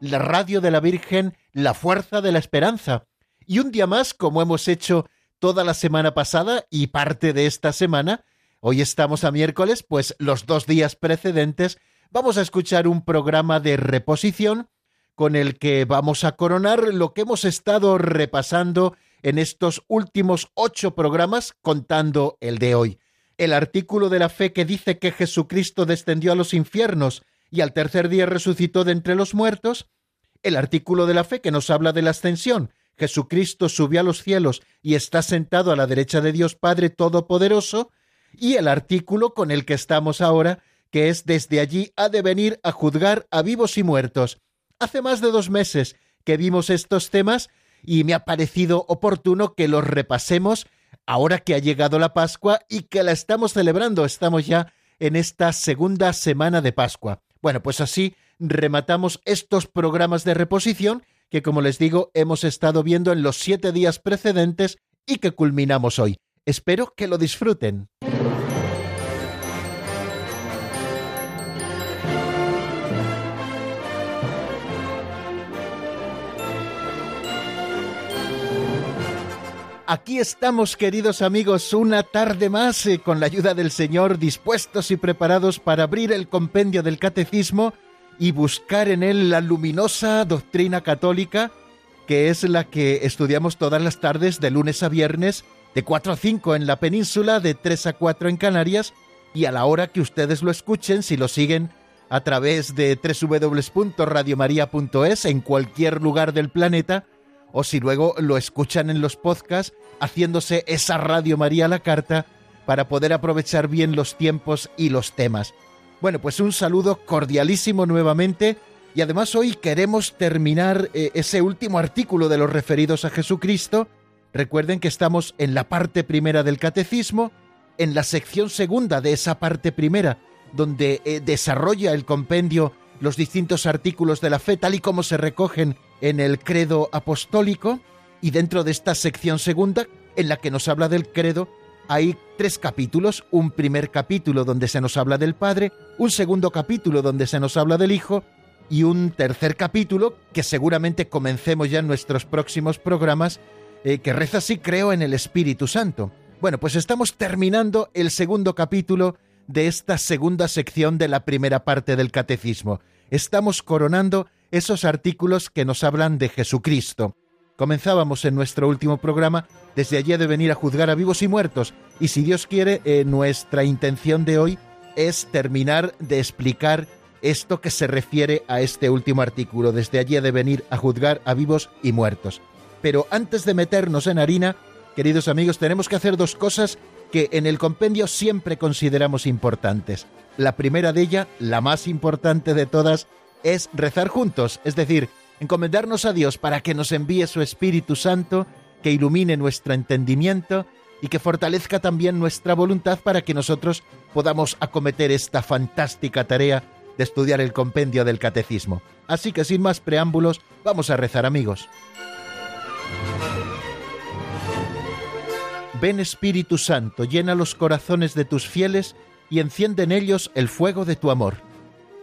la radio de la Virgen, la fuerza de la esperanza. Y un día más, como hemos hecho toda la semana pasada y parte de esta semana, Hoy estamos a miércoles, pues los dos días precedentes vamos a escuchar un programa de reposición con el que vamos a coronar lo que hemos estado repasando en estos últimos ocho programas, contando el de hoy. El artículo de la fe que dice que Jesucristo descendió a los infiernos y al tercer día resucitó de entre los muertos. El artículo de la fe que nos habla de la ascensión. Jesucristo subió a los cielos y está sentado a la derecha de Dios Padre Todopoderoso y el artículo con el que estamos ahora, que es Desde allí ha de venir a juzgar a vivos y muertos. Hace más de dos meses que vimos estos temas y me ha parecido oportuno que los repasemos ahora que ha llegado la Pascua y que la estamos celebrando. Estamos ya en esta segunda semana de Pascua. Bueno, pues así rematamos estos programas de reposición que, como les digo, hemos estado viendo en los siete días precedentes y que culminamos hoy. Espero que lo disfruten. Aquí estamos, queridos amigos, una tarde más, eh, con la ayuda del Señor, dispuestos y preparados para abrir el compendio del Catecismo y buscar en él la luminosa doctrina católica, que es la que estudiamos todas las tardes de lunes a viernes, de 4 a 5 en la península, de 3 a 4 en Canarias, y a la hora que ustedes lo escuchen, si lo siguen a través de www.radiomaria.es en cualquier lugar del planeta, o si luego lo escuchan en los podcasts haciéndose esa Radio María la carta para poder aprovechar bien los tiempos y los temas. Bueno, pues un saludo cordialísimo nuevamente y además hoy queremos terminar eh, ese último artículo de los referidos a Jesucristo. Recuerden que estamos en la parte primera del catecismo, en la sección segunda de esa parte primera, donde eh, desarrolla el compendio los distintos artículos de la fe tal y como se recogen en el credo apostólico y dentro de esta sección segunda en la que nos habla del credo hay tres capítulos, un primer capítulo donde se nos habla del Padre, un segundo capítulo donde se nos habla del Hijo y un tercer capítulo que seguramente comencemos ya en nuestros próximos programas eh, que reza así creo en el Espíritu Santo. Bueno, pues estamos terminando el segundo capítulo de esta segunda sección de la primera parte del Catecismo. Estamos coronando esos artículos que nos hablan de Jesucristo. Comenzábamos en nuestro último programa desde allí de venir a juzgar a vivos y muertos, y si Dios quiere, eh, nuestra intención de hoy es terminar de explicar esto que se refiere a este último artículo, desde allí de venir a juzgar a vivos y muertos. Pero antes de meternos en harina, queridos amigos, tenemos que hacer dos cosas que en el compendio siempre consideramos importantes. La primera de ellas, la más importante de todas, es rezar juntos, es decir, encomendarnos a Dios para que nos envíe su Espíritu Santo, que ilumine nuestro entendimiento y que fortalezca también nuestra voluntad para que nosotros podamos acometer esta fantástica tarea de estudiar el compendio del catecismo. Así que sin más preámbulos, vamos a rezar amigos. Ven Espíritu Santo, llena los corazones de tus fieles y enciende en ellos el fuego de tu amor.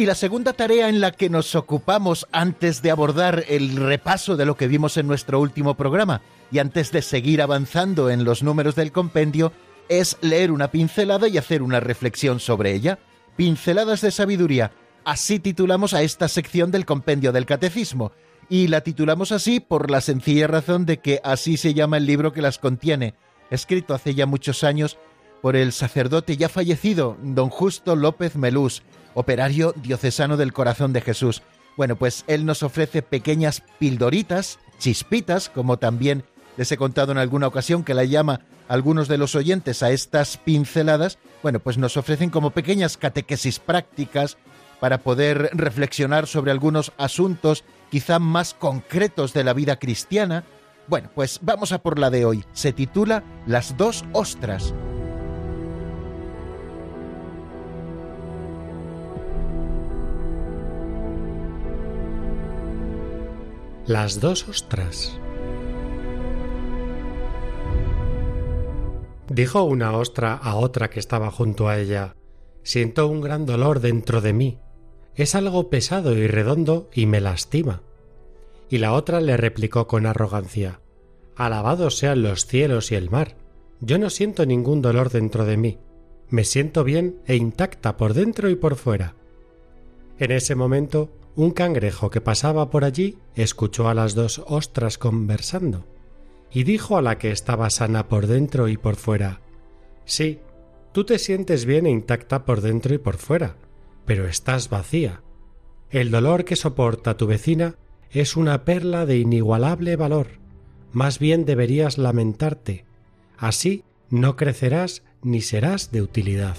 Y la segunda tarea en la que nos ocupamos antes de abordar el repaso de lo que vimos en nuestro último programa y antes de seguir avanzando en los números del compendio es leer una pincelada y hacer una reflexión sobre ella. Pinceladas de sabiduría. Así titulamos a esta sección del compendio del catecismo. Y la titulamos así por la sencilla razón de que así se llama el libro que las contiene, escrito hace ya muchos años por el sacerdote ya fallecido, don Justo López Melús, operario diocesano del corazón de Jesús. Bueno, pues él nos ofrece pequeñas pildoritas, chispitas, como también les he contado en alguna ocasión que la llama algunos de los oyentes a estas pinceladas, bueno, pues nos ofrecen como pequeñas catequesis prácticas para poder reflexionar sobre algunos asuntos quizá más concretos de la vida cristiana. Bueno, pues vamos a por la de hoy. Se titula Las dos ostras. Las dos ostras. Dijo una ostra a otra que estaba junto a ella Siento un gran dolor dentro de mí. Es algo pesado y redondo y me lastima. Y la otra le replicó con arrogancia Alabados sean los cielos y el mar. Yo no siento ningún dolor dentro de mí. Me siento bien e intacta por dentro y por fuera. En ese momento, un cangrejo que pasaba por allí escuchó a las dos ostras conversando y dijo a la que estaba sana por dentro y por fuera Sí, tú te sientes bien e intacta por dentro y por fuera, pero estás vacía. El dolor que soporta tu vecina es una perla de inigualable valor. Más bien deberías lamentarte. Así no crecerás ni serás de utilidad.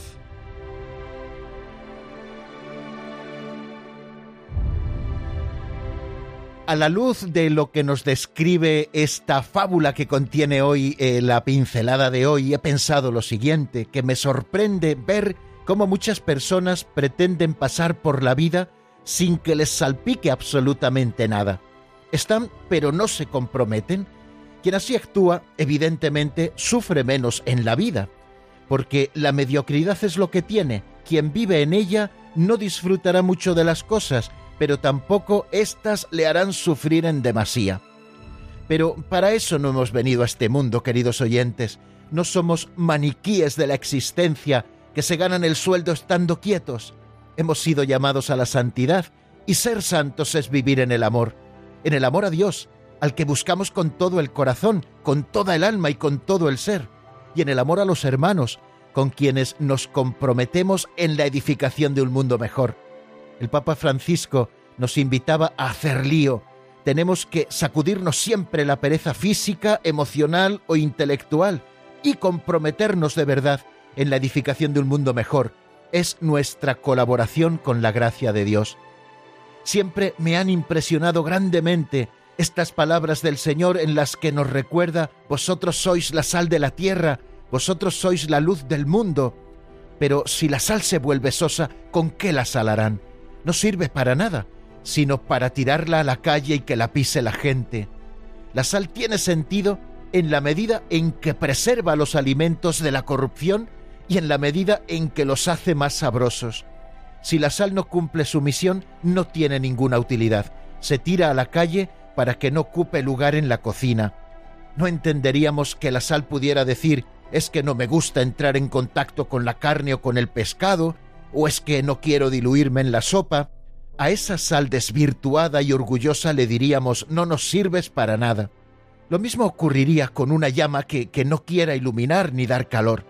A la luz de lo que nos describe esta fábula que contiene hoy eh, la pincelada de hoy, he pensado lo siguiente, que me sorprende ver cómo muchas personas pretenden pasar por la vida sin que les salpique absolutamente nada. Están, pero no se comprometen. Quien así actúa, evidentemente, sufre menos en la vida, porque la mediocridad es lo que tiene. Quien vive en ella no disfrutará mucho de las cosas, pero tampoco éstas le harán sufrir en demasía. Pero para eso no hemos venido a este mundo, queridos oyentes. No somos maniquíes de la existencia que se ganan el sueldo estando quietos. Hemos sido llamados a la santidad y ser santos es vivir en el amor, en el amor a Dios, al que buscamos con todo el corazón, con toda el alma y con todo el ser, y en el amor a los hermanos, con quienes nos comprometemos en la edificación de un mundo mejor. El Papa Francisco nos invitaba a hacer lío. Tenemos que sacudirnos siempre la pereza física, emocional o intelectual y comprometernos de verdad en la edificación de un mundo mejor. Es nuestra colaboración con la gracia de Dios. Siempre me han impresionado grandemente estas palabras del Señor en las que nos recuerda, vosotros sois la sal de la tierra, vosotros sois la luz del mundo. Pero si la sal se vuelve sosa, ¿con qué la salarán? No sirve para nada, sino para tirarla a la calle y que la pise la gente. La sal tiene sentido en la medida en que preserva los alimentos de la corrupción y en la medida en que los hace más sabrosos. Si la sal no cumple su misión, no tiene ninguna utilidad. Se tira a la calle para que no ocupe lugar en la cocina. No entenderíamos que la sal pudiera decir es que no me gusta entrar en contacto con la carne o con el pescado, ¿O es que no quiero diluirme en la sopa? A esa sal desvirtuada y orgullosa le diríamos no nos sirves para nada. Lo mismo ocurriría con una llama que, que no quiera iluminar ni dar calor.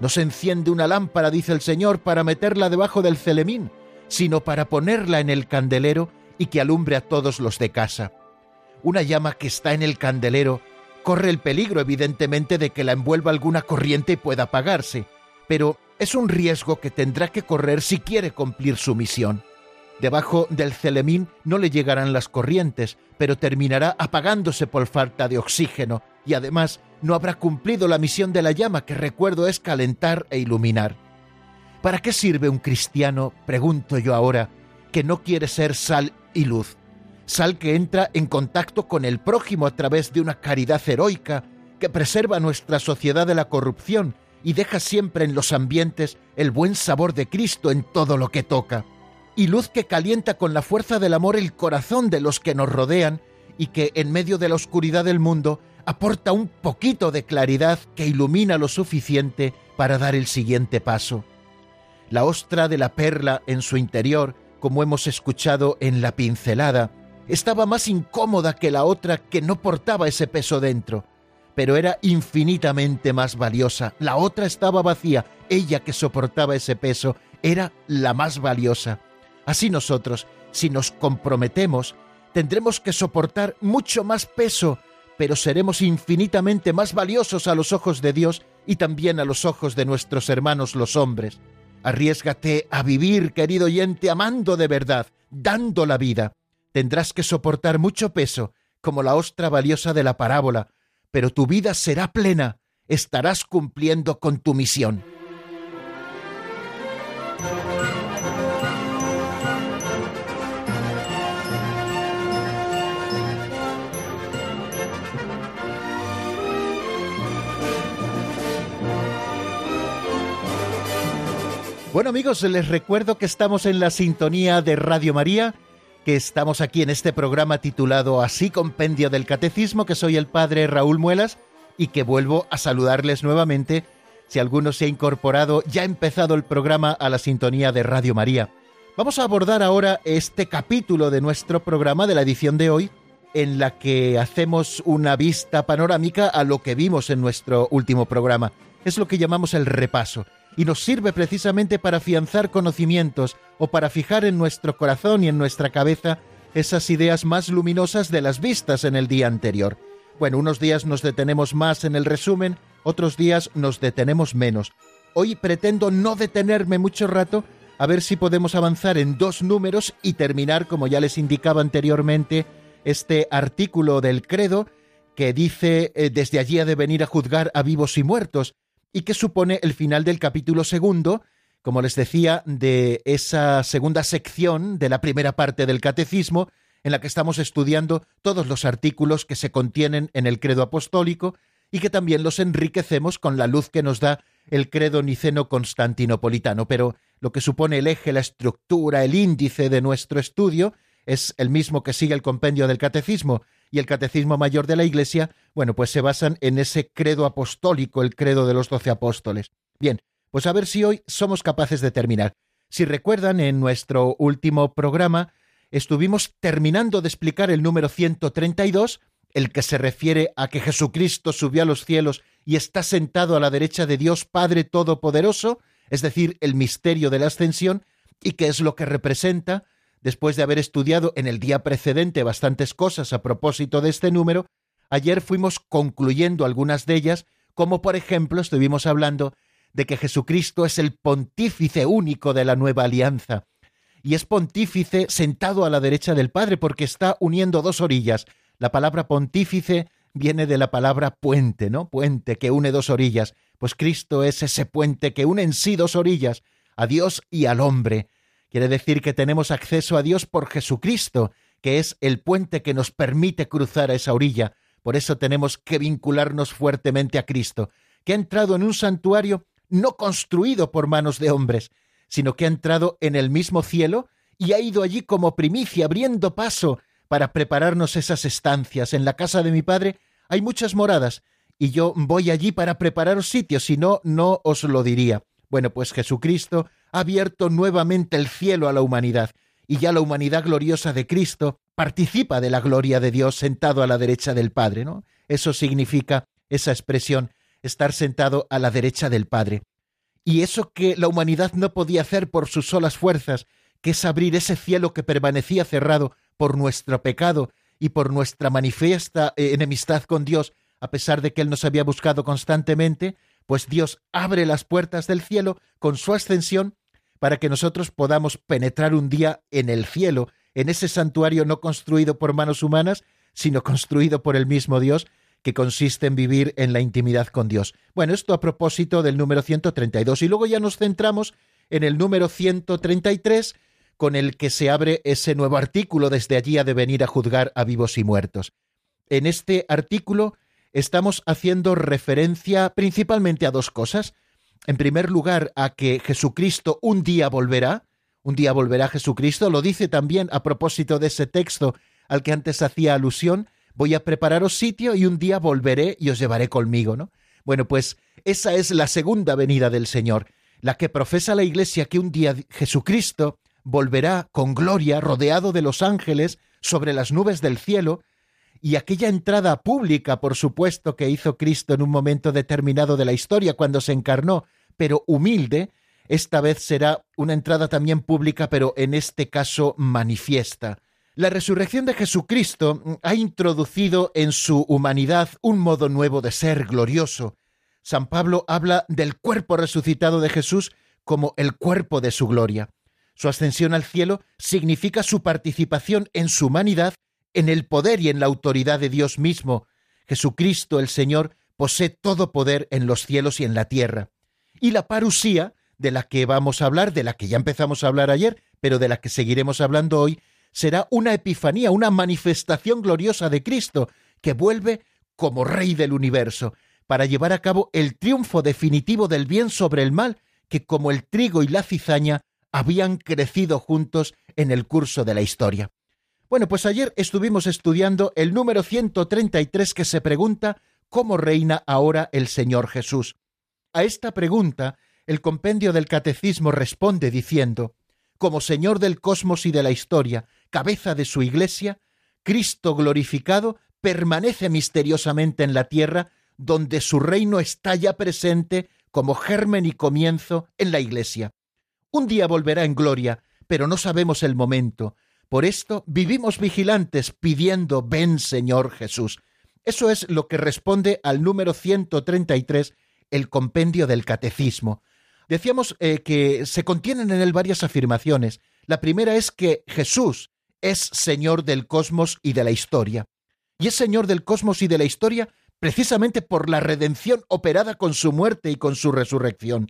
No se enciende una lámpara, dice el Señor, para meterla debajo del celemín, sino para ponerla en el candelero y que alumbre a todos los de casa. Una llama que está en el candelero corre el peligro, evidentemente, de que la envuelva alguna corriente y pueda apagarse, pero es un riesgo que tendrá que correr si quiere cumplir su misión. Debajo del celemín no le llegarán las corrientes, pero terminará apagándose por falta de oxígeno y además no habrá cumplido la misión de la llama que recuerdo es calentar e iluminar. ¿Para qué sirve un cristiano, pregunto yo ahora, que no quiere ser sal y luz? Sal que entra en contacto con el prójimo a través de una caridad heroica que preserva nuestra sociedad de la corrupción y deja siempre en los ambientes el buen sabor de Cristo en todo lo que toca, y luz que calienta con la fuerza del amor el corazón de los que nos rodean y que en medio de la oscuridad del mundo aporta un poquito de claridad que ilumina lo suficiente para dar el siguiente paso. La ostra de la perla en su interior, como hemos escuchado en la pincelada, estaba más incómoda que la otra que no portaba ese peso dentro, pero era infinitamente más valiosa. La otra estaba vacía, ella que soportaba ese peso era la más valiosa. Así nosotros, si nos comprometemos, tendremos que soportar mucho más peso, pero seremos infinitamente más valiosos a los ojos de Dios y también a los ojos de nuestros hermanos los hombres. Arriesgate a vivir, querido oyente, amando de verdad, dando la vida. Tendrás que soportar mucho peso, como la ostra valiosa de la parábola, pero tu vida será plena, estarás cumpliendo con tu misión. Bueno amigos, les recuerdo que estamos en la sintonía de Radio María, que estamos aquí en este programa titulado Así Compendio del Catecismo, que soy el padre Raúl Muelas y que vuelvo a saludarles nuevamente. Si alguno se ha incorporado, ya ha empezado el programa a la sintonía de Radio María. Vamos a abordar ahora este capítulo de nuestro programa de la edición de hoy, en la que hacemos una vista panorámica a lo que vimos en nuestro último programa. Es lo que llamamos el repaso y nos sirve precisamente para afianzar conocimientos o para fijar en nuestro corazón y en nuestra cabeza esas ideas más luminosas de las vistas en el día anterior. Bueno, unos días nos detenemos más en el resumen, otros días nos detenemos menos. Hoy pretendo no detenerme mucho rato a ver si podemos avanzar en dos números y terminar, como ya les indicaba anteriormente, este artículo del credo que dice eh, desde allí ha de venir a juzgar a vivos y muertos, y que supone el final del capítulo segundo, como les decía, de esa segunda sección de la primera parte del catecismo, en la que estamos estudiando todos los artículos que se contienen en el credo apostólico y que también los enriquecemos con la luz que nos da el credo niceno constantinopolitano. Pero lo que supone el eje, la estructura, el índice de nuestro estudio es el mismo que sigue el compendio del catecismo y el catecismo mayor de la Iglesia, bueno, pues se basan en ese credo apostólico, el credo de los doce apóstoles. Bien, pues a ver si hoy somos capaces de terminar. Si recuerdan, en nuestro último programa estuvimos terminando de explicar el número 132, el que se refiere a que Jesucristo subió a los cielos y está sentado a la derecha de Dios Padre Todopoderoso, es decir, el misterio de la ascensión, y que es lo que representa, Después de haber estudiado en el día precedente bastantes cosas a propósito de este número, ayer fuimos concluyendo algunas de ellas, como por ejemplo estuvimos hablando de que Jesucristo es el pontífice único de la nueva alianza, y es pontífice sentado a la derecha del Padre porque está uniendo dos orillas. La palabra pontífice viene de la palabra puente, ¿no? Puente que une dos orillas. Pues Cristo es ese puente que une en sí dos orillas, a Dios y al hombre. Quiere decir que tenemos acceso a Dios por Jesucristo, que es el puente que nos permite cruzar a esa orilla. Por eso tenemos que vincularnos fuertemente a Cristo, que ha entrado en un santuario no construido por manos de hombres, sino que ha entrado en el mismo cielo y ha ido allí como primicia, abriendo paso para prepararnos esas estancias. En la casa de mi Padre hay muchas moradas, y yo voy allí para prepararos sitios, si no, no os lo diría. Bueno, pues Jesucristo ha abierto nuevamente el cielo a la humanidad, y ya la humanidad gloriosa de Cristo participa de la gloria de Dios sentado a la derecha del Padre, ¿no? Eso significa esa expresión, estar sentado a la derecha del Padre. Y eso que la humanidad no podía hacer por sus solas fuerzas, que es abrir ese cielo que permanecía cerrado por nuestro pecado y por nuestra manifiesta eh, enemistad con Dios, a pesar de que Él nos había buscado constantemente, pues Dios abre las puertas del cielo con su ascensión para que nosotros podamos penetrar un día en el cielo, en ese santuario no construido por manos humanas, sino construido por el mismo Dios, que consiste en vivir en la intimidad con Dios. Bueno, esto a propósito del número 132. Y luego ya nos centramos en el número 133, con el que se abre ese nuevo artículo, desde allí ha de venir a juzgar a vivos y muertos. En este artículo estamos haciendo referencia principalmente a dos cosas en primer lugar, a que Jesucristo un día volverá, un día volverá Jesucristo, lo dice también a propósito de ese texto al que antes hacía alusión, voy a prepararos sitio y un día volveré y os llevaré conmigo, ¿no? Bueno, pues esa es la segunda venida del Señor, la que profesa la Iglesia que un día Jesucristo volverá con gloria rodeado de los ángeles sobre las nubes del cielo, y aquella entrada pública, por supuesto, que hizo Cristo en un momento determinado de la historia cuando se encarnó, pero humilde, esta vez será una entrada también pública, pero en este caso manifiesta. La resurrección de Jesucristo ha introducido en su humanidad un modo nuevo de ser glorioso. San Pablo habla del cuerpo resucitado de Jesús como el cuerpo de su gloria. Su ascensión al cielo significa su participación en su humanidad, en el poder y en la autoridad de Dios mismo. Jesucristo el Señor posee todo poder en los cielos y en la tierra. Y la parusía de la que vamos a hablar, de la que ya empezamos a hablar ayer, pero de la que seguiremos hablando hoy, será una epifanía, una manifestación gloriosa de Cristo, que vuelve como Rey del universo, para llevar a cabo el triunfo definitivo del bien sobre el mal, que como el trigo y la cizaña habían crecido juntos en el curso de la historia. Bueno, pues ayer estuvimos estudiando el número 133 que se pregunta ¿Cómo reina ahora el Señor Jesús? A esta pregunta el compendio del catecismo responde diciendo, como Señor del cosmos y de la historia, cabeza de su Iglesia, Cristo glorificado permanece misteriosamente en la tierra, donde su reino está ya presente como germen y comienzo en la Iglesia. Un día volverá en gloria, pero no sabemos el momento. Por esto vivimos vigilantes pidiendo, ven Señor Jesús. Eso es lo que responde al número 133, el compendio del catecismo. Decíamos eh, que se contienen en él varias afirmaciones. La primera es que Jesús es Señor del cosmos y de la historia. Y es Señor del cosmos y de la historia precisamente por la redención operada con su muerte y con su resurrección.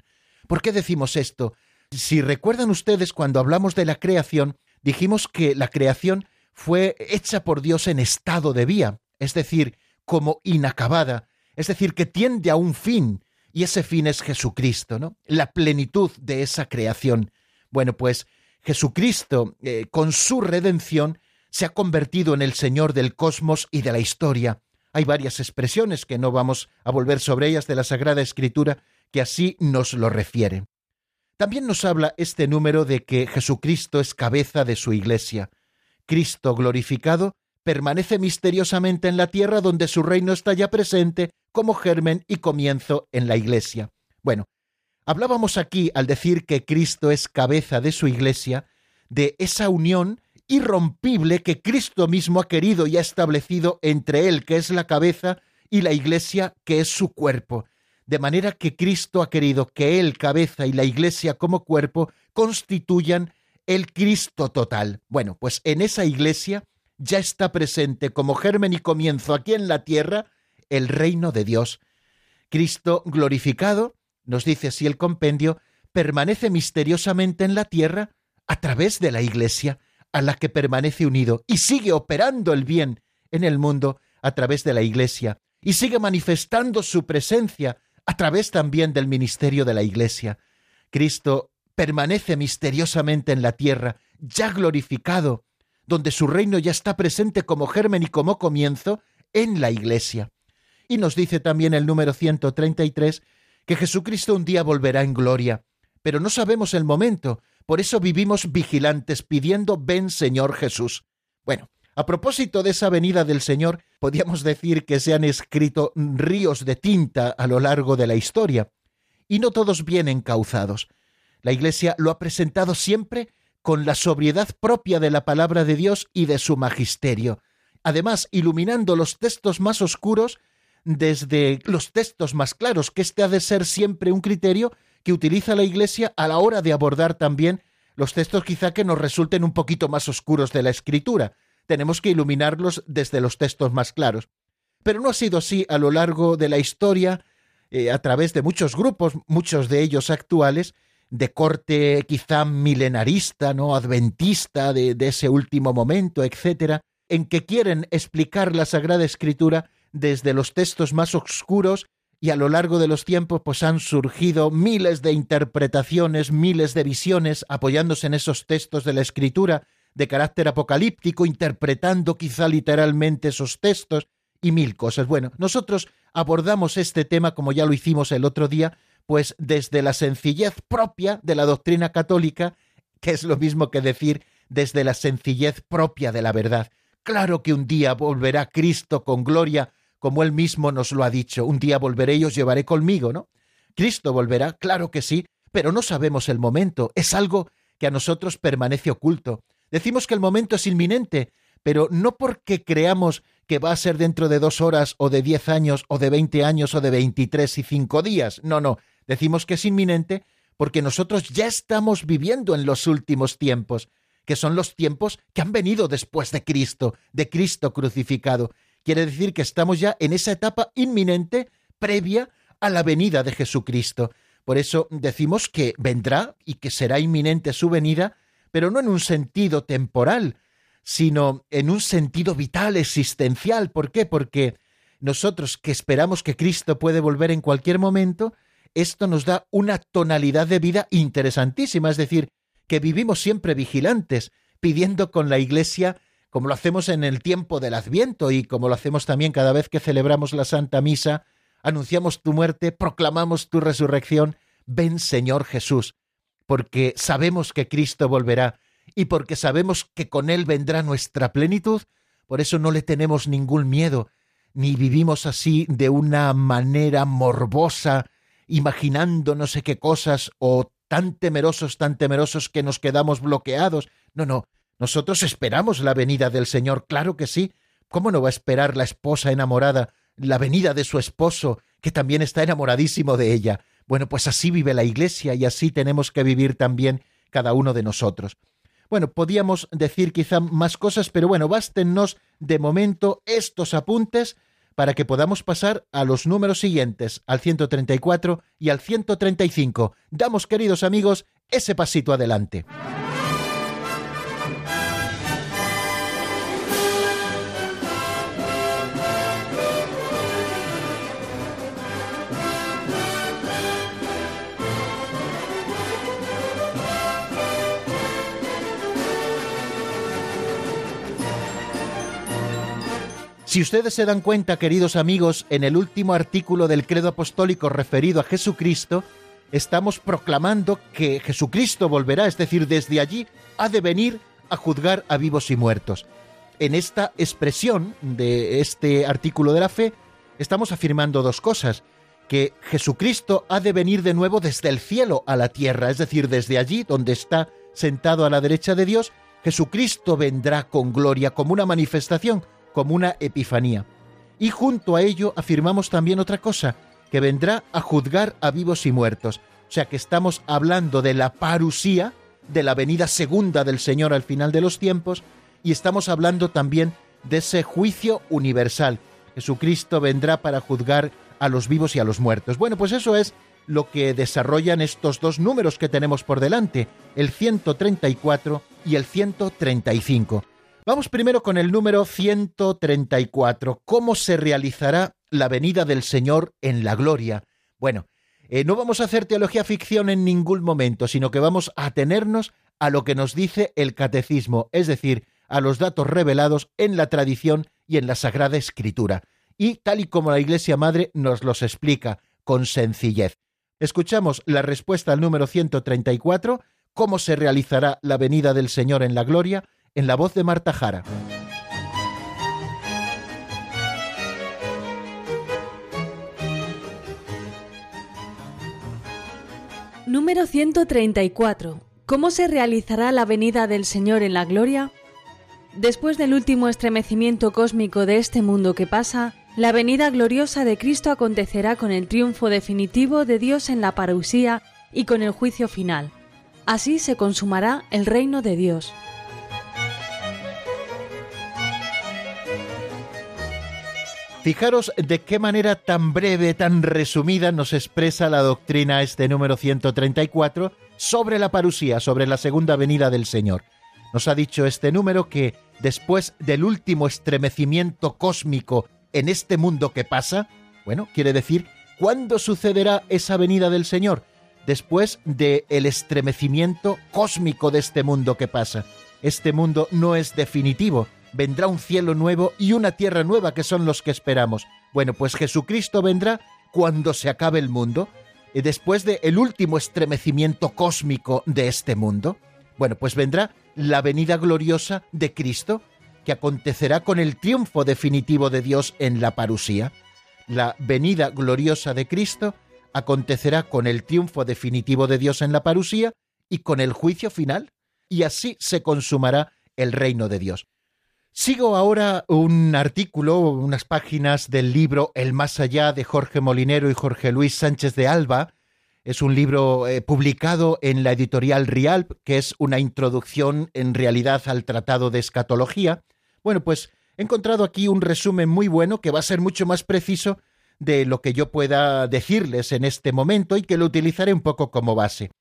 ¿Por qué decimos esto? Si recuerdan ustedes cuando hablamos de la creación, dijimos que la creación fue hecha por Dios en estado de vía, es decir, como inacabada, es decir, que tiende a un fin, y ese fin es Jesucristo, ¿no? La plenitud de esa creación. Bueno, pues Jesucristo, eh, con su redención, se ha convertido en el Señor del cosmos y de la historia. Hay varias expresiones que no vamos a volver sobre ellas de la Sagrada Escritura que así nos lo refieren. También nos habla este número de que Jesucristo es cabeza de su Iglesia. Cristo glorificado permanece misteriosamente en la tierra donde su reino está ya presente como germen y comienzo en la Iglesia. Bueno, hablábamos aquí, al decir que Cristo es cabeza de su Iglesia, de esa unión irrompible que Cristo mismo ha querido y ha establecido entre Él, que es la cabeza, y la Iglesia, que es su cuerpo. De manera que Cristo ha querido que Él, cabeza, y la Iglesia como cuerpo constituyan el Cristo total. Bueno, pues en esa Iglesia ya está presente como germen y comienzo aquí en la tierra el reino de Dios. Cristo glorificado, nos dice así el compendio, permanece misteriosamente en la tierra a través de la Iglesia, a la que permanece unido, y sigue operando el bien en el mundo a través de la Iglesia, y sigue manifestando su presencia a través también del ministerio de la Iglesia. Cristo permanece misteriosamente en la tierra, ya glorificado, donde su reino ya está presente como germen y como comienzo en la Iglesia. Y nos dice también el número 133 que Jesucristo un día volverá en gloria, pero no sabemos el momento, por eso vivimos vigilantes pidiendo ven Señor Jesús. Bueno, a propósito de esa venida del Señor, podríamos decir que se han escrito ríos de tinta a lo largo de la historia, y no todos bien encauzados. La Iglesia lo ha presentado siempre con la sobriedad propia de la palabra de Dios y de su magisterio, además iluminando los textos más oscuros desde los textos más claros, que este ha de ser siempre un criterio que utiliza la Iglesia a la hora de abordar también los textos quizá que nos resulten un poquito más oscuros de la Escritura. Tenemos que iluminarlos desde los textos más claros. Pero no ha sido así a lo largo de la historia, eh, a través de muchos grupos, muchos de ellos actuales, de corte quizá milenarista, ¿no? adventista de, de ese último momento, etcétera, en que quieren explicar la Sagrada Escritura desde los textos más oscuros y a lo largo de los tiempos pues han surgido miles de interpretaciones, miles de visiones apoyándose en esos textos de la Escritura de carácter apocalíptico, interpretando quizá literalmente esos textos y mil cosas. Bueno, nosotros abordamos este tema como ya lo hicimos el otro día, pues desde la sencillez propia de la doctrina católica, que es lo mismo que decir desde la sencillez propia de la verdad. Claro que un día volverá Cristo con gloria, como él mismo nos lo ha dicho. Un día volveré y os llevaré conmigo, ¿no? Cristo volverá, claro que sí, pero no sabemos el momento. Es algo que a nosotros permanece oculto. Decimos que el momento es inminente, pero no porque creamos que va a ser dentro de dos horas o de diez años o de veinte años o de veintitrés y cinco días. No, no. Decimos que es inminente porque nosotros ya estamos viviendo en los últimos tiempos, que son los tiempos que han venido después de Cristo, de Cristo crucificado. Quiere decir que estamos ya en esa etapa inminente previa a la venida de Jesucristo. Por eso decimos que vendrá y que será inminente su venida, pero no en un sentido temporal, sino en un sentido vital, existencial. ¿Por qué? Porque nosotros que esperamos que Cristo puede volver en cualquier momento, esto nos da una tonalidad de vida interesantísima, es decir, que vivimos siempre vigilantes, pidiendo con la Iglesia, como lo hacemos en el tiempo del Adviento y como lo hacemos también cada vez que celebramos la Santa Misa, anunciamos tu muerte, proclamamos tu resurrección, ven Señor Jesús, porque sabemos que Cristo volverá y porque sabemos que con Él vendrá nuestra plenitud, por eso no le tenemos ningún miedo, ni vivimos así de una manera morbosa, imaginando no sé qué cosas o tan temerosos, tan temerosos que nos quedamos bloqueados. No, no, nosotros esperamos la venida del Señor, claro que sí. ¿Cómo no va a esperar la esposa enamorada la venida de su esposo, que también está enamoradísimo de ella? Bueno, pues así vive la Iglesia y así tenemos que vivir también cada uno de nosotros. Bueno, podíamos decir quizá más cosas, pero bueno, bástenos de momento estos apuntes para que podamos pasar a los números siguientes, al 134 y al 135. Damos, queridos amigos, ese pasito adelante. Si ustedes se dan cuenta, queridos amigos, en el último artículo del credo apostólico referido a Jesucristo, estamos proclamando que Jesucristo volverá, es decir, desde allí ha de venir a juzgar a vivos y muertos. En esta expresión de este artículo de la fe, estamos afirmando dos cosas, que Jesucristo ha de venir de nuevo desde el cielo a la tierra, es decir, desde allí donde está sentado a la derecha de Dios, Jesucristo vendrá con gloria como una manifestación como una epifanía. Y junto a ello afirmamos también otra cosa, que vendrá a juzgar a vivos y muertos. O sea que estamos hablando de la parusía, de la venida segunda del Señor al final de los tiempos, y estamos hablando también de ese juicio universal. Jesucristo vendrá para juzgar a los vivos y a los muertos. Bueno, pues eso es lo que desarrollan estos dos números que tenemos por delante, el 134 y el 135. Vamos primero con el número 134. ¿Cómo se realizará la venida del Señor en la gloria? Bueno, eh, no vamos a hacer teología ficción en ningún momento, sino que vamos a atenernos a lo que nos dice el catecismo, es decir, a los datos revelados en la tradición y en la Sagrada Escritura, y tal y como la Iglesia Madre nos los explica con sencillez. Escuchamos la respuesta al número 134, cómo se realizará la venida del Señor en la gloria, en la voz de Marta Jara. Número 134. ¿Cómo se realizará la venida del Señor en la gloria? Después del último estremecimiento cósmico de este mundo que pasa, la venida gloriosa de Cristo acontecerá con el triunfo definitivo de Dios en la parusía y con el juicio final. Así se consumará el reino de Dios. Fijaros de qué manera tan breve, tan resumida nos expresa la doctrina este número 134 sobre la parusía, sobre la segunda venida del Señor. Nos ha dicho este número que después del último estremecimiento cósmico en este mundo que pasa, bueno, quiere decir, ¿cuándo sucederá esa venida del Señor? Después del el estremecimiento cósmico de este mundo que pasa. Este mundo no es definitivo, vendrá un cielo nuevo y una tierra nueva que son los que esperamos. Bueno, pues Jesucristo vendrá cuando se acabe el mundo, y después del el último estremecimiento cósmico de este mundo. Bueno, pues vendrá la venida gloriosa de Cristo, que acontecerá con el triunfo definitivo de Dios en la parusía. La venida gloriosa de Cristo acontecerá con el triunfo definitivo de Dios en la parusía y con el juicio final, y así se consumará el reino de Dios. Sigo ahora un artículo, unas páginas del libro El más allá de Jorge Molinero y Jorge Luis Sánchez de Alba. Es un libro eh, publicado en la editorial Rialp, que es una introducción en realidad al Tratado de Escatología. Bueno, pues he encontrado aquí un resumen muy bueno que va a ser mucho más preciso de lo que yo pueda decirles en este momento y que lo utilizaré un poco como base.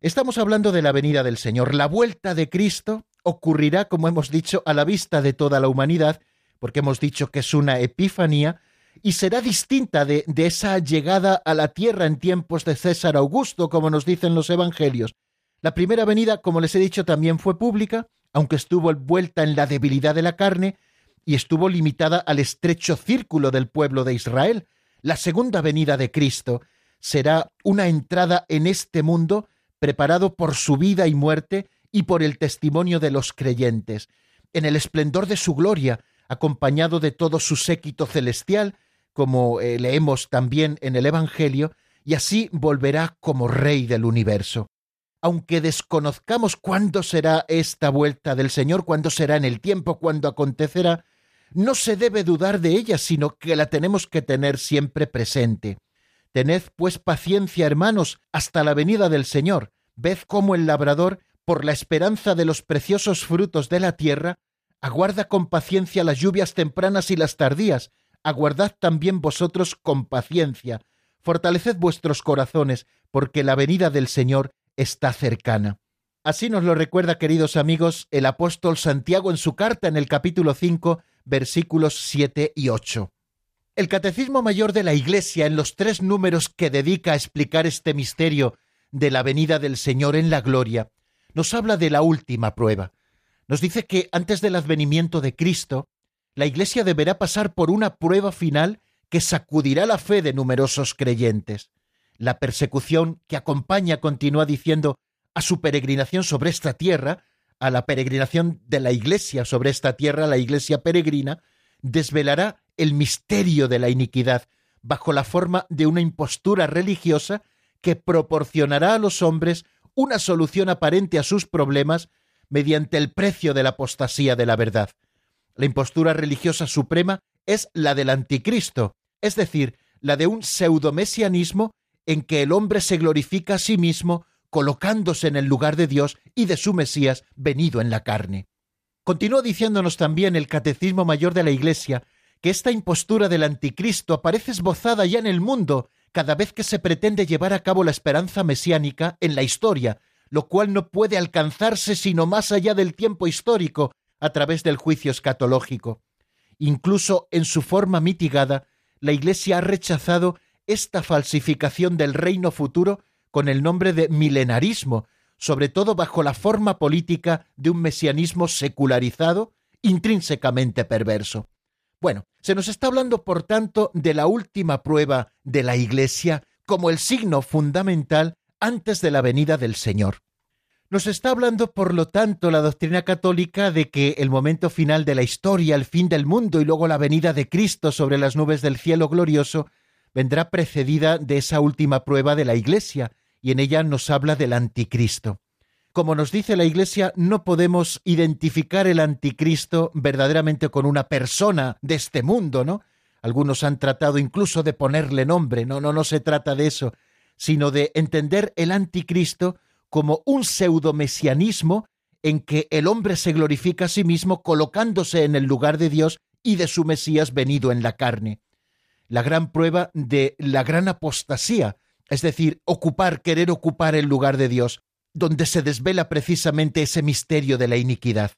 Estamos hablando de la venida del Señor. La vuelta de Cristo ocurrirá, como hemos dicho, a la vista de toda la humanidad, porque hemos dicho que es una epifanía, y será distinta de, esa llegada a la tierra en tiempos de César Augusto, como nos dicen los evangelios. La primera venida, como les he dicho, también fue pública, aunque estuvo envuelta en la debilidad de la carne, y estuvo limitada al estrecho círculo del pueblo de Israel. La segunda venida de Cristo será una entrada en este mundo preparado por su vida y muerte y por el testimonio de los creyentes, en el esplendor de su gloria, acompañado de todo su séquito celestial, como eh, leemos también en el Evangelio, y así volverá como Rey del universo. Aunque desconozcamos cuándo será esta vuelta del Señor, cuándo será en el tiempo, cuándo acontecerá, no se debe dudar de ella, sino que la tenemos que tener siempre presente. Tened pues paciencia, hermanos, hasta la venida del Señor. Ved cómo el labrador, por la esperanza de los preciosos frutos de la tierra, aguarda con paciencia las lluvias tempranas y las tardías. Aguardad también vosotros con paciencia. Fortaleced vuestros corazones, porque la venida del Señor está cercana. Así nos lo recuerda, queridos amigos, el apóstol Santiago en su carta en el capítulo 5, versículos 7 y 8. El Catecismo Mayor de la Iglesia, en los tres números que dedica a explicar este misterio de la venida del Señor en la gloria, nos habla de la última prueba. Nos dice que antes del advenimiento de Cristo, la Iglesia deberá pasar por una prueba final que sacudirá la fe de numerosos creyentes. La persecución que acompaña, continúa diciendo, a su peregrinación sobre esta tierra, a la peregrinación de la Iglesia sobre esta tierra, la Iglesia peregrina, desvelará el misterio de la iniquidad bajo la forma de una impostura religiosa que proporcionará a los hombres una solución aparente a sus problemas mediante el precio de la apostasía de la verdad. La impostura religiosa suprema es la del anticristo, es decir, la de un pseudomesianismo en que el hombre se glorifica a sí mismo colocándose en el lugar de Dios y de su Mesías venido en la carne. Continúa diciéndonos también el Catecismo Mayor de la Iglesia que esta impostura del anticristo aparece esbozada ya en el mundo cada vez que se pretende llevar a cabo la esperanza mesiánica en la historia, lo cual no puede alcanzarse sino más allá del tiempo histórico, a través del juicio escatológico. Incluso en su forma mitigada, la Iglesia ha rechazado esta falsificación del reino futuro con el nombre de milenarismo, sobre todo bajo la forma política de un mesianismo secularizado, intrínsecamente perverso. Bueno, se nos está hablando, por tanto, de la última prueba de la Iglesia como el signo fundamental antes de la venida del Señor. Nos está hablando, por lo tanto, la doctrina católica de que el momento final de la historia, el fin del mundo y luego la venida de Cristo sobre las nubes del cielo glorioso, vendrá precedida de esa última prueba de la Iglesia, y en ella nos habla del anticristo como nos dice la Iglesia, no podemos identificar el anticristo verdaderamente con una persona de este mundo, ¿no? Algunos han tratado incluso de ponerle nombre, no, no, no se trata de eso, sino de entender el anticristo como un pseudomesianismo en que el hombre se glorifica a sí mismo colocándose en el lugar de Dios y de su Mesías venido en la carne. La gran prueba de la gran apostasía, es decir, ocupar, querer ocupar el lugar de Dios, donde se desvela precisamente ese misterio de la iniquidad.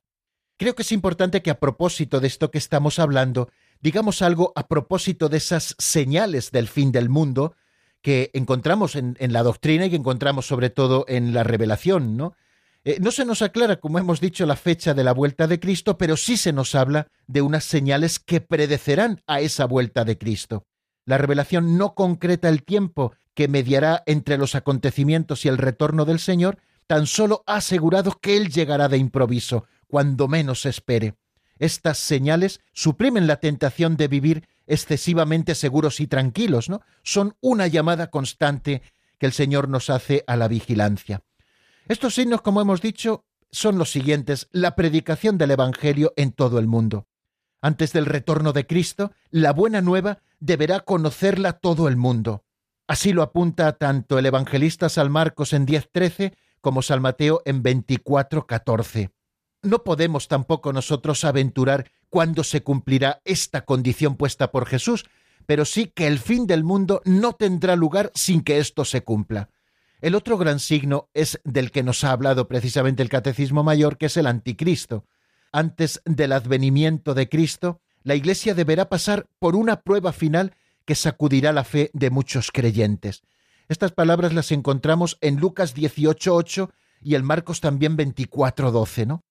Creo que es importante que a propósito de esto que estamos hablando, digamos algo a propósito de esas señales del fin del mundo que encontramos en, la doctrina y que encontramos sobre todo en la revelación, ¿no? Eh, no se nos aclara, como hemos dicho, la fecha de la vuelta de Cristo, pero sí se nos habla de unas señales que predecerán a esa vuelta de Cristo. La revelación no concreta el tiempo que mediará entre los acontecimientos y el retorno del Señor, tan solo asegurado que Él llegará de improviso, cuando menos se espere. Estas señales suprimen la tentación de vivir excesivamente seguros y tranquilos, ¿no? Son una llamada constante que el Señor nos hace a la vigilancia. Estos signos, como hemos dicho, son los siguientes, la predicación del Evangelio en todo el mundo. Antes del retorno de Cristo, la buena nueva deberá conocerla todo el mundo. Así lo apunta tanto el evangelista San Marcos en 10.13 como San Mateo en 24.14. No podemos tampoco nosotros aventurar cuándo se cumplirá esta condición puesta por Jesús, pero sí que el fin del mundo no tendrá lugar sin que esto se cumpla. El otro gran signo es del que nos ha hablado precisamente el Catecismo Mayor, que es el anticristo. Antes del advenimiento de Cristo, la Iglesia deberá pasar por una prueba final que sacudirá la fe de muchos creyentes. Estas palabras las encontramos en Lucas 18.8 y en Marcos también 24.12, ¿no?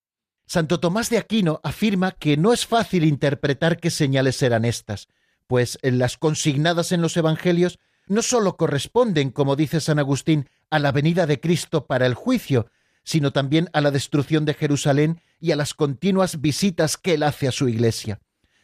Santo Tomás de Aquino afirma que no es fácil interpretar qué señales serán estas, pues las consignadas en los Evangelios no sólo corresponden, como dice San Agustín, a la venida de Cristo para el juicio, sino también a la destrucción de Jerusalén y a las continuas visitas que él hace a su iglesia.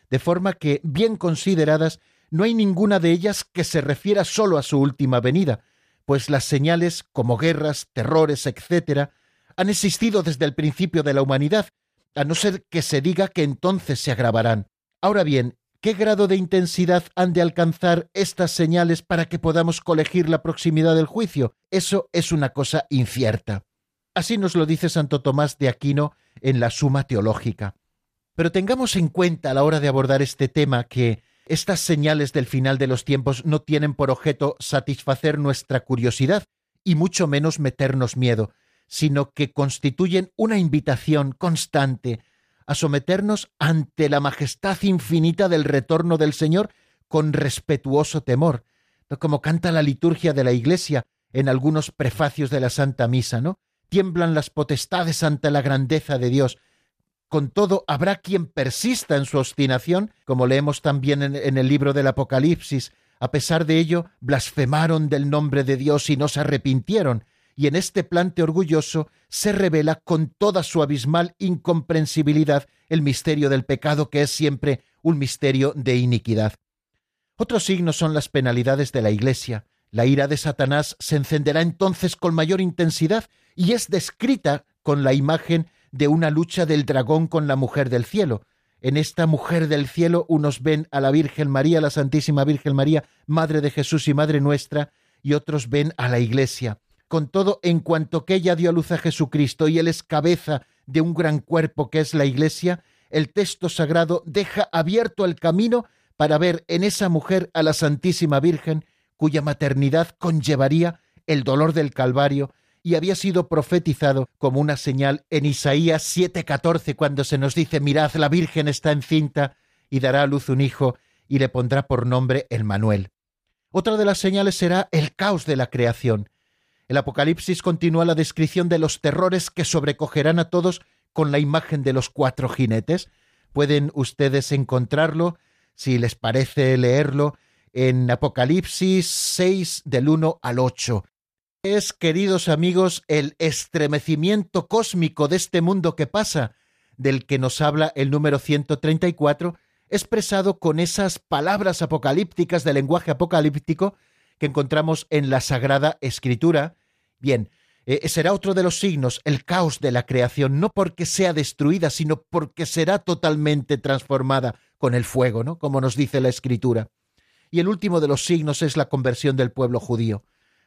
De forma que, bien consideradas, no hay ninguna de ellas que se refiera sólo a su última venida, pues las señales, como guerras, terrores, etc., han existido desde el principio de la humanidad, a no ser que se diga que entonces se agravarán. Ahora bien, ¿Qué grado de intensidad han de alcanzar estas señales para que podamos colegir la proximidad del juicio? Eso es una cosa incierta. Así nos lo dice Santo Tomás de Aquino en la Suma Teológica. Pero tengamos en cuenta a la hora de abordar este tema que estas señales del final de los tiempos no tienen por objeto satisfacer nuestra curiosidad y mucho menos meternos miedo, sino que constituyen una invitación constante a someternos ante la majestad infinita del retorno del Señor con respetuoso temor, como canta la liturgia de la Iglesia en algunos prefacios de la Santa Misa, ¿no? Tiemblan las potestades ante la grandeza de Dios. Con todo, habrá quien persista en su obstinación, como leemos también en, el libro del Apocalipsis. A pesar de ello, blasfemaron del nombre de Dios y no se arrepintieron, y en este plante orgulloso se revela con toda su abismal incomprensibilidad el misterio del pecado que es siempre un misterio de iniquidad. Otros signos son las penalidades de la Iglesia. La ira de Satanás se encenderá entonces con mayor intensidad y es descrita con la imagen de una lucha del dragón con la mujer del cielo. En esta mujer del cielo unos ven a la Virgen María, la Santísima Virgen María, Madre de Jesús y Madre nuestra, y otros ven a la Iglesia. Con todo, en cuanto que ella dio a luz a Jesucristo y él es cabeza de un gran cuerpo que es la Iglesia, el texto sagrado deja abierto el camino para ver en esa mujer a la Santísima Virgen, cuya maternidad conllevaría el dolor del Calvario y había sido profetizado como una señal en Isaías 7:14 cuando se nos dice, mirad, la Virgen está encinta y dará a luz un hijo y le pondrá por nombre el Manuel. Otra de las señales será el caos de la creación. El Apocalipsis continúa la descripción de los terrores que sobrecogerán a todos con la imagen de los cuatro jinetes. Pueden ustedes encontrarlo, si les parece leerlo, en Apocalipsis 6 del 1 al 8. Es, queridos amigos, el estremecimiento cósmico de este mundo que pasa, del que nos habla el número 134, expresado con esas palabras apocalípticas del lenguaje apocalíptico que encontramos en la Sagrada Escritura. Bien, eh, será otro de los signos, el caos de la creación, no porque sea destruida, sino porque será totalmente transformada con el fuego, ¿no? Como nos dice la Escritura. Y el último de los signos es la conversión del pueblo judío.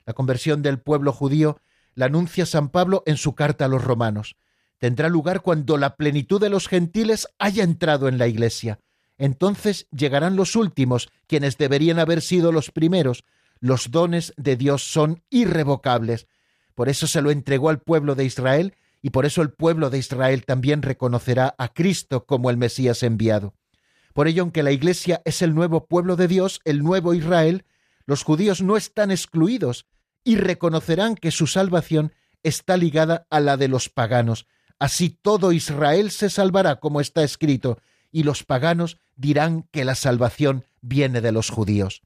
La conversión del pueblo judío la anuncia San Pablo en su carta a los romanos. Tendrá lugar cuando la plenitud de los gentiles haya entrado en la Iglesia. Entonces llegarán los últimos, quienes deberían haber sido los primeros, los dones de Dios son irrevocables. Por eso se lo entregó al pueblo de Israel y por eso el pueblo de Israel también reconocerá a Cristo como el Mesías enviado. Por ello, aunque la Iglesia es el nuevo pueblo de Dios, el nuevo Israel, los judíos no están excluidos y reconocerán que su salvación está ligada a la de los paganos. Así todo Israel se salvará, como está escrito, y los paganos dirán que la salvación viene de los judíos.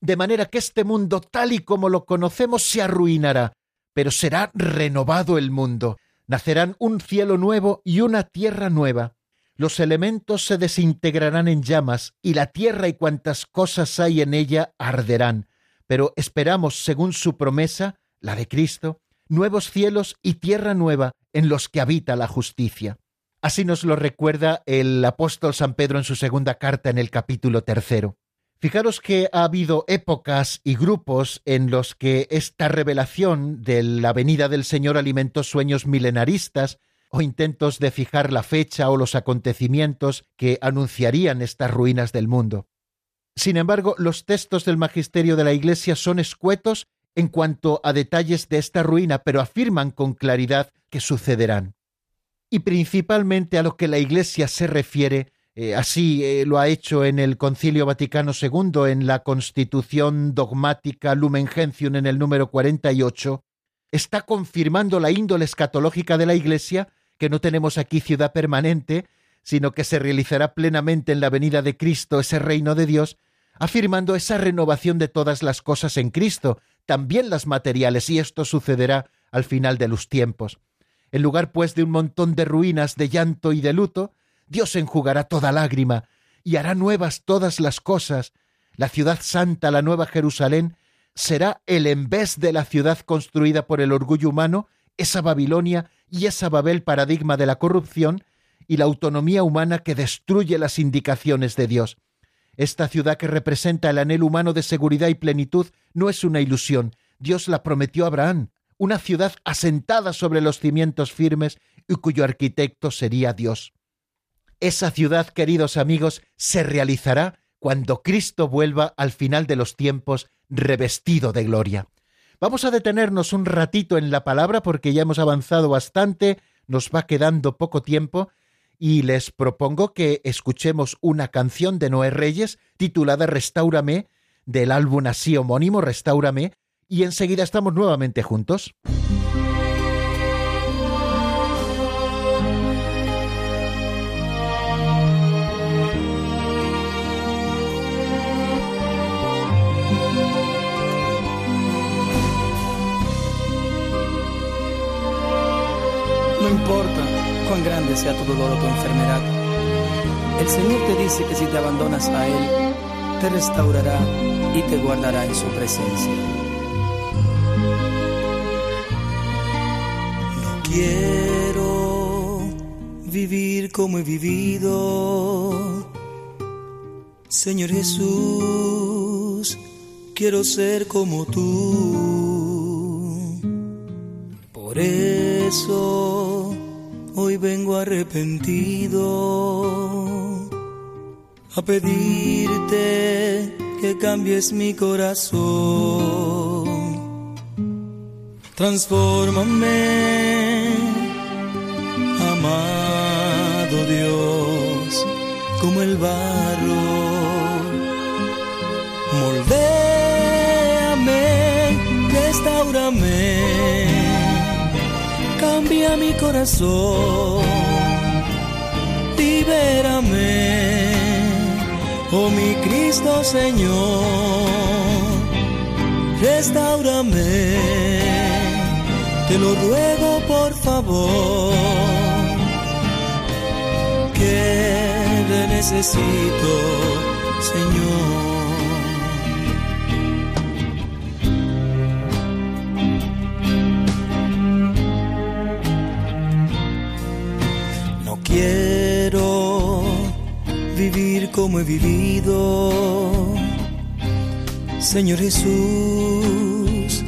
De manera que este mundo tal y como lo conocemos se arruinará, pero será renovado el mundo. Nacerán un cielo nuevo y una tierra nueva. Los elementos se desintegrarán en llamas, y la tierra y cuantas cosas hay en ella arderán. Pero esperamos, según su promesa, la de Cristo, nuevos cielos y tierra nueva en los que habita la justicia. Así nos lo recuerda el apóstol San Pedro en su segunda carta en el capítulo tercero. Fijaros que ha habido épocas y grupos en los que esta revelación de la venida del Señor alimentó sueños milenaristas o intentos de fijar la fecha o los acontecimientos que anunciarían estas ruinas del mundo. Sin embargo, los textos del magisterio de la Iglesia son escuetos en cuanto a detalles de esta ruina, pero afirman con claridad que sucederán. Y principalmente a lo que la Iglesia se refiere eh, así eh, lo ha hecho en el Concilio Vaticano II, en la Constitución Dogmática Lumen Gentium en el número 48, está confirmando la índole escatológica de la Iglesia, que no tenemos aquí ciudad permanente, sino que se realizará plenamente en la venida de Cristo ese reino de Dios, afirmando esa renovación de todas las cosas en Cristo, también las materiales, y esto sucederá al final de los tiempos. En lugar, pues, de un montón de ruinas, de llanto y de luto, Dios enjugará toda lágrima y hará nuevas todas las cosas. La ciudad santa, la nueva Jerusalén, será el en vez de la ciudad construida por el orgullo humano, esa Babilonia y esa Babel paradigma de la corrupción y la autonomía humana que destruye las indicaciones de Dios. Esta ciudad que representa el anhelo humano de seguridad y plenitud no es una ilusión. Dios la prometió a Abraham, una ciudad asentada sobre los cimientos firmes y cuyo arquitecto sería Dios. Esa ciudad, queridos amigos, se realizará cuando Cristo vuelva al final de los tiempos revestido de gloria. Vamos a detenernos un ratito en la palabra porque ya hemos avanzado bastante, nos va quedando poco tiempo y les propongo que escuchemos una canción de Noé Reyes titulada Restaurame del álbum así homónimo Restaurame y enseguida estamos nuevamente juntos. Grande sea tu dolor o tu enfermedad. El Señor te dice que si te abandonas a Él, te restaurará y te guardará en su presencia. No quiero vivir como he vivido. Señor Jesús, quiero ser como tú. Por eso hoy vengo arrepentido a pedirte que cambies mi corazón. Transfórmame, amado Dios, como el barro. Moldéame, restaurame cambia mi corazón, libérame, oh mi Cristo Señor, restaurame, te lo ruego por favor, que te necesito, Señor. Como he vivido. Señor Jesús,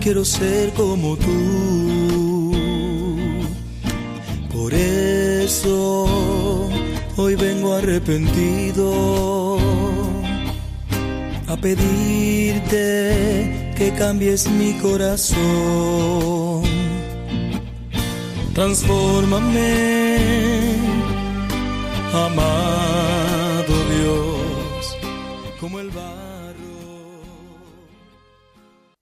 quiero ser como tú. Por eso hoy vengo arrepentido a pedirte que cambies mi corazón. Transfórmame amado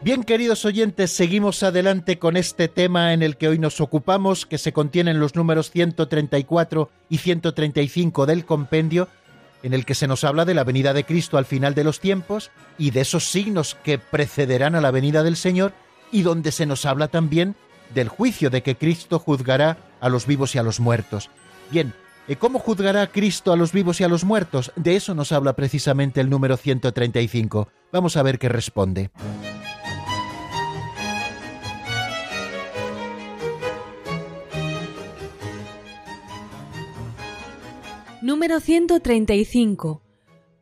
Bien, queridos oyentes, seguimos adelante con este tema en el que hoy nos ocupamos, que se contiene en los números 134 y 135 del compendio, en el que se nos habla de la venida de Cristo al final de los tiempos y de esos signos que precederán a la venida del Señor, y donde se nos habla también del juicio de que Cristo juzgará a los vivos y a los muertos. Bien, ¿cómo juzgará Cristo a los vivos y a los muertos? De eso nos habla precisamente el número 135. Vamos a ver qué responde. Número 135.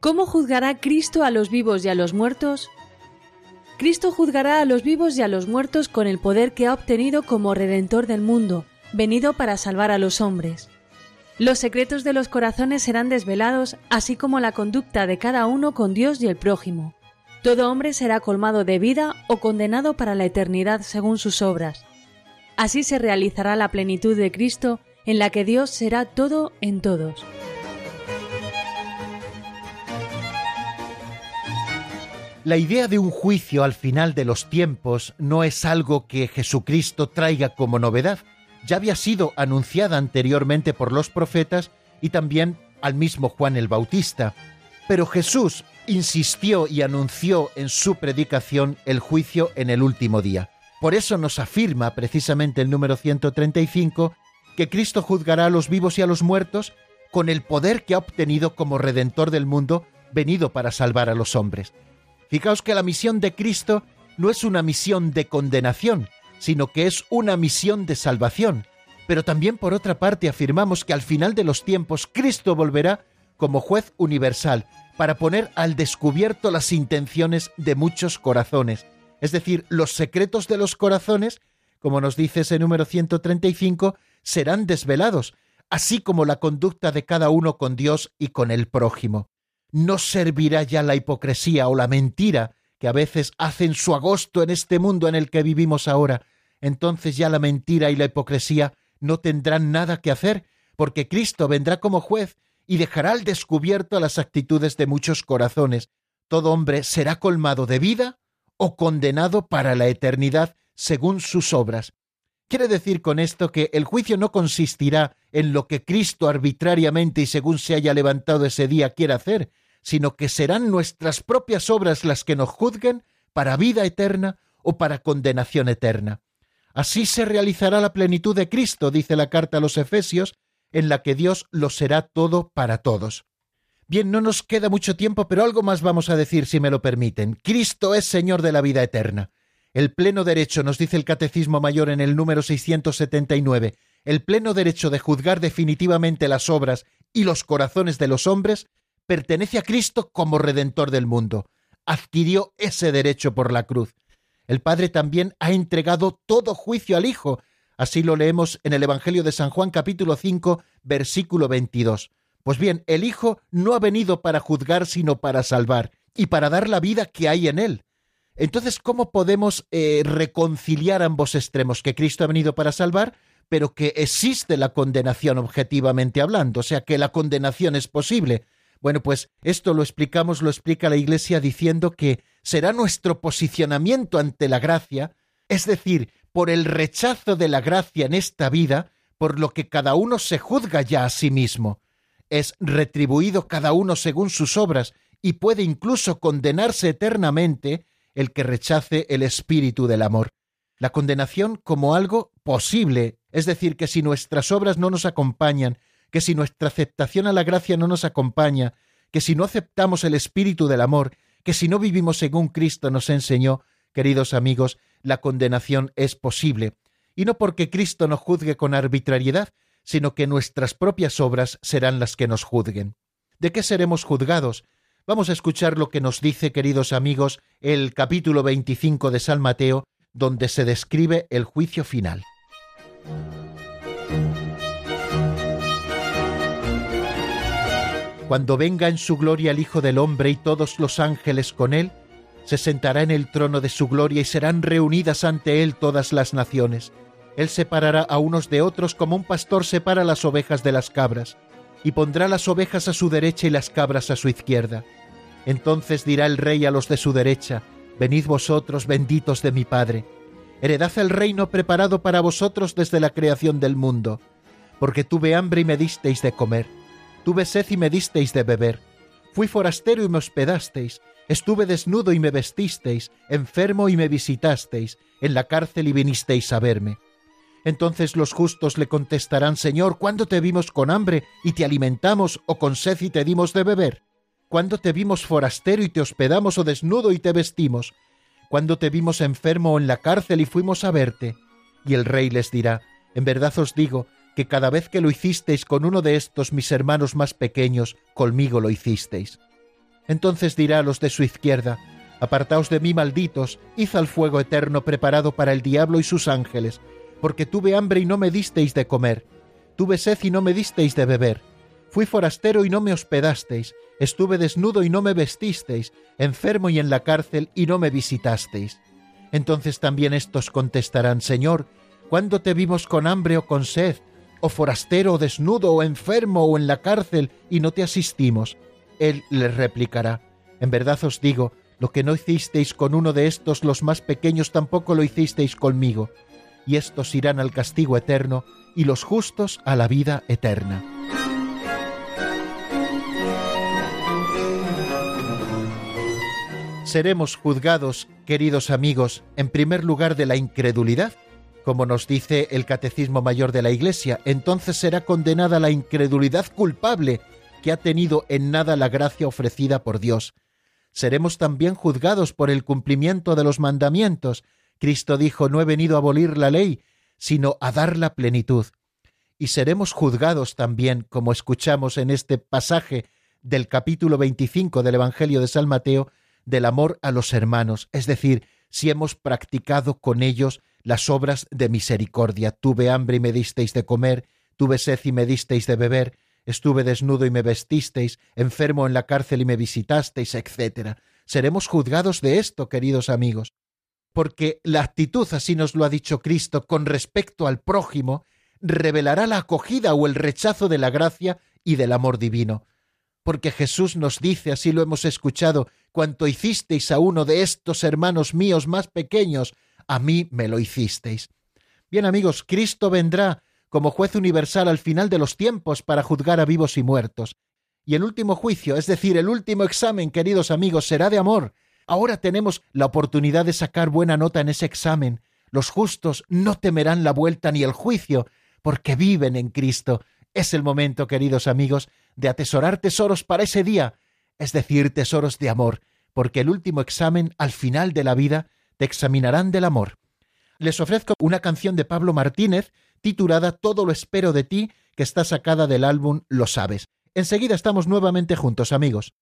¿Cómo juzgará Cristo a los vivos y a los muertos? Cristo juzgará a los vivos y a los muertos con el poder que ha obtenido como Redentor del mundo, venido para salvar a los hombres. Los secretos de los corazones serán desvelados, así como la conducta de cada uno con Dios y el prójimo. Todo hombre será colmado de vida o condenado para la eternidad según sus obras. Así se realizará la plenitud de Cristo, en la que Dios será todo en todos. La idea de un juicio al final de los tiempos no es algo que Jesucristo traiga como novedad. Ya había sido anunciada anteriormente por los profetas y también al mismo Juan el Bautista. Pero Jesús insistió y anunció en su predicación el juicio en el último día. Por eso nos afirma precisamente el número 135 que Cristo juzgará a los vivos y a los muertos con el poder que ha obtenido como redentor del mundo, venido para salvar a los hombres. Fijaos que la misión de Cristo no es una misión de condenación, sino que es una misión de salvación. Pero también por otra parte afirmamos que al final de los tiempos Cristo volverá como juez universal para poner al descubierto las intenciones de muchos corazones, es decir, los secretos de los corazones, como nos dice ese número 135, serán desvelados, así como la conducta de cada uno con Dios y con el prójimo no servirá ya la hipocresía o la mentira que a veces hacen su agosto en este mundo en el que vivimos ahora. Entonces ya la mentira y la hipocresía no tendrán nada que hacer, porque Cristo vendrá como juez y dejará al descubierto las actitudes de muchos corazones. Todo hombre será colmado de vida o condenado para la eternidad según sus obras. Quiere decir con esto que el juicio no consistirá en lo que Cristo arbitrariamente y según se haya levantado ese día quiera hacer, sino que serán nuestras propias obras las que nos juzguen para vida eterna o para condenación eterna. Así se realizará la plenitud de Cristo, dice la carta a los Efesios, en la que Dios lo será todo para todos. Bien, no nos queda mucho tiempo, pero algo más vamos a decir si me lo permiten. Cristo es Señor de la vida eterna. El pleno derecho, nos dice el Catecismo Mayor en el número 679, el pleno derecho de juzgar definitivamente las obras y los corazones de los hombres pertenece a Cristo como Redentor del mundo. Adquirió ese derecho por la cruz. El Padre también ha entregado todo juicio al Hijo. Así lo leemos en el Evangelio de San Juan capítulo 5, versículo 22. Pues bien, el Hijo no ha venido para juzgar, sino para salvar, y para dar la vida que hay en él. Entonces, ¿cómo podemos eh, reconciliar ambos extremos? Que Cristo ha venido para salvar, pero que existe la condenación objetivamente hablando, o sea, que la condenación es posible. Bueno, pues esto lo explicamos, lo explica la Iglesia diciendo que será nuestro posicionamiento ante la gracia, es decir, por el rechazo de la gracia en esta vida, por lo que cada uno se juzga ya a sí mismo. Es retribuido cada uno según sus obras y puede incluso condenarse eternamente el que rechace el espíritu del amor. La condenación como algo posible, es decir, que si nuestras obras no nos acompañan, que si nuestra aceptación a la gracia no nos acompaña, que si no aceptamos el espíritu del amor, que si no vivimos según Cristo nos enseñó, queridos amigos, la condenación es posible, y no porque Cristo nos juzgue con arbitrariedad, sino que nuestras propias obras serán las que nos juzguen. ¿De qué seremos juzgados? Vamos a escuchar lo que nos dice, queridos amigos, el capítulo 25 de San Mateo, donde se describe el juicio final. Cuando venga en su gloria el Hijo del Hombre y todos los ángeles con él, se sentará en el trono de su gloria y serán reunidas ante él todas las naciones. Él separará a unos de otros como un pastor separa las ovejas de las cabras, y pondrá las ovejas a su derecha y las cabras a su izquierda. Entonces dirá el rey a los de su derecha, Venid vosotros, benditos de mi Padre, heredad el reino preparado para vosotros desde la creación del mundo, porque tuve hambre y me disteis de comer, tuve sed y me disteis de beber, fui forastero y me hospedasteis, estuve desnudo y me vestisteis, enfermo y me visitasteis, en la cárcel y vinisteis a verme. Entonces los justos le contestarán, Señor, ¿cuándo te vimos con hambre y te alimentamos, o con sed y te dimos de beber? ¿Cuándo te vimos forastero y te hospedamos, o desnudo y te vestimos? ¿Cuándo te vimos enfermo o en la cárcel y fuimos a verte? Y el rey les dirá, En verdad os digo, que cada vez que lo hicisteis con uno de estos mis hermanos más pequeños, conmigo lo hicisteis. Entonces dirá a los de su izquierda, Apartaos de mí, malditos, id al fuego eterno preparado para el diablo y sus ángeles, porque tuve hambre y no me disteis de comer, tuve sed y no me disteis de beber, fui forastero y no me hospedasteis, estuve desnudo y no me vestisteis, enfermo y en la cárcel y no me visitasteis. Entonces también estos contestarán, Señor, ¿cuándo te vimos con hambre o con sed, o forastero desnudo o enfermo o en la cárcel y no te asistimos? Él les replicará, En verdad os digo, lo que no hicisteis con uno de estos los más pequeños tampoco lo hicisteis conmigo y estos irán al castigo eterno y los justos a la vida eterna. Seremos juzgados, queridos amigos, en primer lugar de la incredulidad, como nos dice el Catecismo Mayor de la Iglesia, entonces será condenada la incredulidad culpable que ha tenido en nada la gracia ofrecida por Dios. Seremos también juzgados por el cumplimiento de los mandamientos, Cristo dijo, no he venido a abolir la ley, sino a dar la plenitud. Y seremos juzgados también, como escuchamos en este pasaje del capítulo 25 del Evangelio de San Mateo, del amor a los hermanos, es decir, si hemos practicado con ellos las obras de misericordia. Tuve hambre y me disteis de comer, tuve sed y me disteis de beber, estuve desnudo y me vestisteis, enfermo en la cárcel y me visitasteis, etc. Seremos juzgados de esto, queridos amigos porque la actitud, así nos lo ha dicho Cristo, con respecto al prójimo, revelará la acogida o el rechazo de la gracia y del amor divino. Porque Jesús nos dice, así lo hemos escuchado, cuanto hicisteis a uno de estos hermanos míos más pequeños, a mí me lo hicisteis. Bien amigos, Cristo vendrá como juez universal al final de los tiempos para juzgar a vivos y muertos. Y el último juicio, es decir, el último examen, queridos amigos, será de amor, Ahora tenemos la oportunidad de sacar buena nota en ese examen. Los justos no temerán la vuelta ni el juicio, porque viven en Cristo. Es el momento, queridos amigos, de atesorar tesoros para ese día, es decir, tesoros de amor, porque el último examen al final de la vida te examinarán del amor. Les ofrezco una canción de Pablo Martínez titulada Todo lo espero de ti, que está sacada del álbum Lo sabes. Enseguida estamos nuevamente juntos, amigos.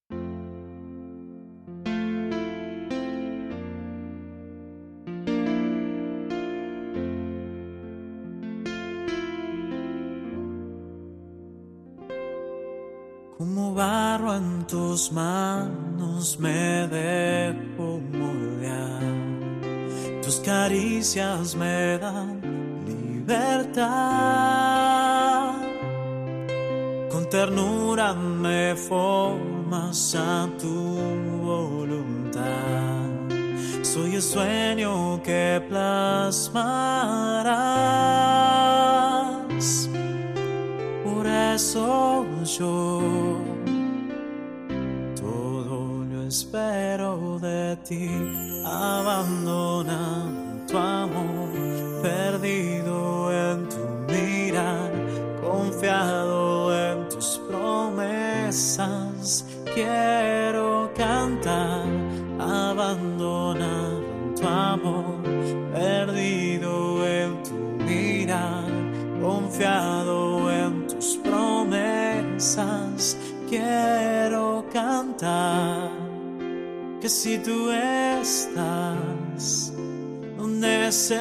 barro en tus manos me dejo moldear. Tus caricias me dan libertad. Con ternura me formas a tu voluntad. Soy el sueño que plasmarás. Por eso yo espero de ti, abandona tu amor, perdido en tu mirar, confiado en tus promesas, quiero cantar, abandona tu amor, perdido en tu mirar, confiado en tus promesas, quiero cantar que si tú estás, no necesito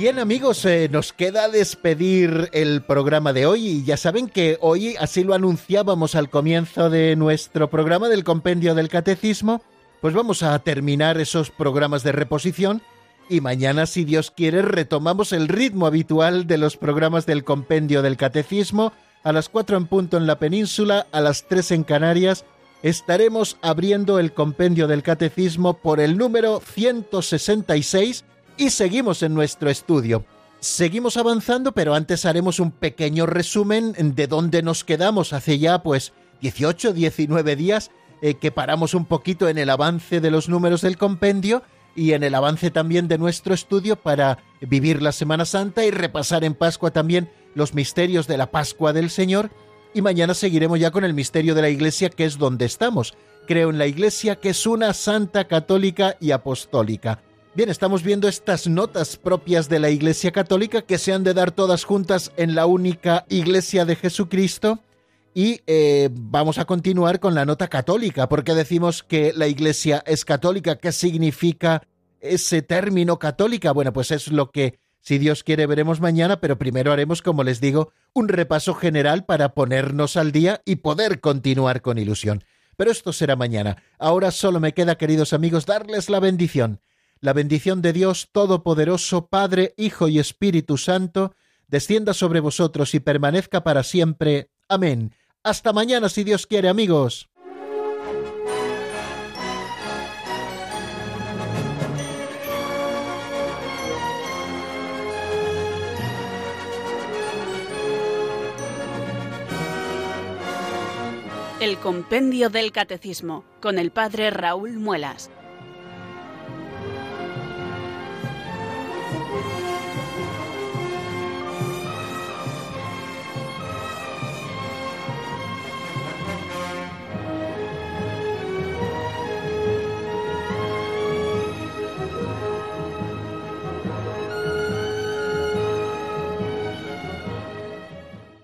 Bien amigos, eh, nos queda despedir el programa de hoy y ya saben que hoy, así lo anunciábamos al comienzo de nuestro programa del Compendio del Catecismo, pues vamos a terminar esos programas de reposición y mañana, si Dios quiere, retomamos el ritmo habitual de los programas del Compendio del Catecismo a las 4 en punto en la península, a las 3 en Canarias. Estaremos abriendo el Compendio del Catecismo por el número 166 y seguimos en nuestro estudio. Seguimos avanzando, pero antes haremos un pequeño resumen de dónde nos quedamos hace ya pues 18, 19 días eh, que paramos un poquito en el avance de los números del compendio y en el avance también de nuestro estudio para vivir la Semana Santa y repasar en Pascua también los misterios de la Pascua del Señor. Y mañana seguiremos ya con el misterio de la Iglesia, que es donde estamos, creo en la Iglesia, que es una santa católica y apostólica. Bien, estamos viendo estas notas propias de la Iglesia Católica que se han de dar todas juntas en la única Iglesia de Jesucristo. Y eh, vamos a continuar con la nota católica, porque decimos que la Iglesia es católica. ¿Qué significa ese término católica? Bueno, pues es lo que, si Dios quiere, veremos mañana, pero primero haremos, como les digo, un repaso general para ponernos al día y poder continuar con ilusión. Pero esto será mañana. Ahora solo me queda, queridos amigos, darles la bendición la bendición de Dios Todopoderoso, Padre, Hijo y Espíritu Santo, descienda sobre vosotros y permanezca para siempre. Amén. Hasta mañana, si Dios quiere, amigos. El Compendio del Catecismo con el Padre Raúl Muelas.